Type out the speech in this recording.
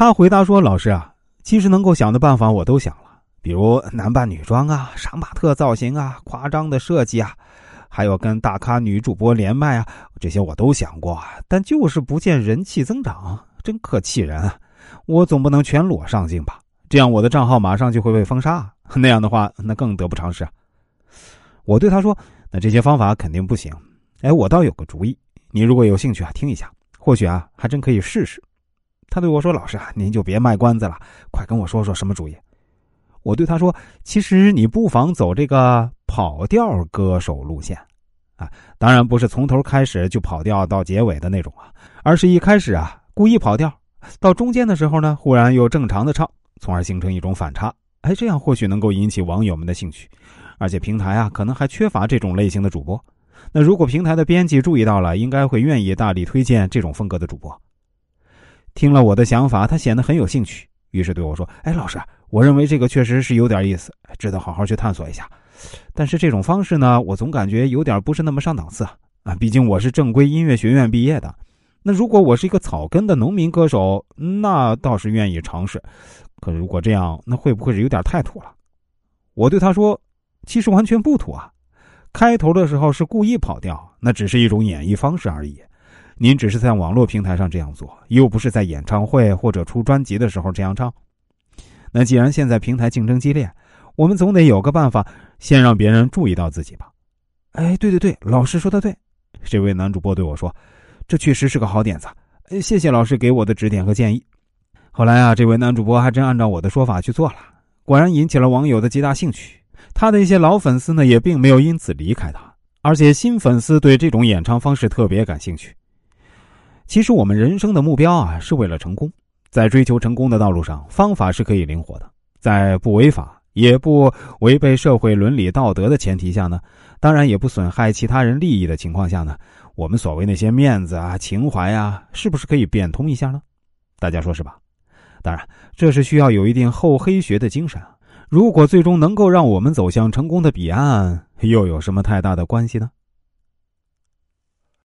他回答说：“老师啊，其实能够想的办法我都想了，比如男扮女装啊、杀马特造型啊、夸张的设计啊，还有跟大咖女主播连麦啊，这些我都想过，但就是不见人气增长，真可气人啊。我总不能全裸上镜吧？这样我的账号马上就会被封杀，那样的话那更得不偿失。”我对他说：“那这些方法肯定不行。哎，我倒有个主意，你如果有兴趣啊，听一下，或许啊还真可以试试。”他对我说：“老师啊，您就别卖关子了，快跟我说说什么主意。”我对他说：“其实你不妨走这个跑调歌手路线，啊，当然不是从头开始就跑调到结尾的那种啊，而是一开始啊故意跑调，到中间的时候呢忽然又正常的唱，从而形成一种反差。哎，这样或许能够引起网友们的兴趣，而且平台啊可能还缺乏这种类型的主播。那如果平台的编辑注意到了，应该会愿意大力推荐这种风格的主播。”听了我的想法，他显得很有兴趣，于是对我说：“哎，老师，我认为这个确实是有点意思，值得好好去探索一下。但是这种方式呢，我总感觉有点不是那么上档次啊！毕竟我是正规音乐学院毕业的。那如果我是一个草根的农民歌手，那倒是愿意尝试。可如果这样，那会不会是有点太土了？”我对他说：“其实完全不土啊！开头的时候是故意跑调，那只是一种演绎方式而已。”您只是在网络平台上这样做，又不是在演唱会或者出专辑的时候这样唱。那既然现在平台竞争激烈，我们总得有个办法，先让别人注意到自己吧。哎，对对对，老师说的对。这位男主播对我说：“这确实是个好点子。”谢谢老师给我的指点和建议。后来啊，这位男主播还真按照我的说法去做了，果然引起了网友的极大兴趣。他的一些老粉丝呢，也并没有因此离开他，而且新粉丝对这种演唱方式特别感兴趣。其实我们人生的目标啊，是为了成功。在追求成功的道路上，方法是可以灵活的。在不违法也不违背社会伦理道德的前提下呢，当然也不损害其他人利益的情况下呢，我们所谓那些面子啊、情怀啊，是不是可以变通一下呢？大家说是吧？当然，这是需要有一定厚黑学的精神。如果最终能够让我们走向成功的彼岸，又有什么太大的关系呢？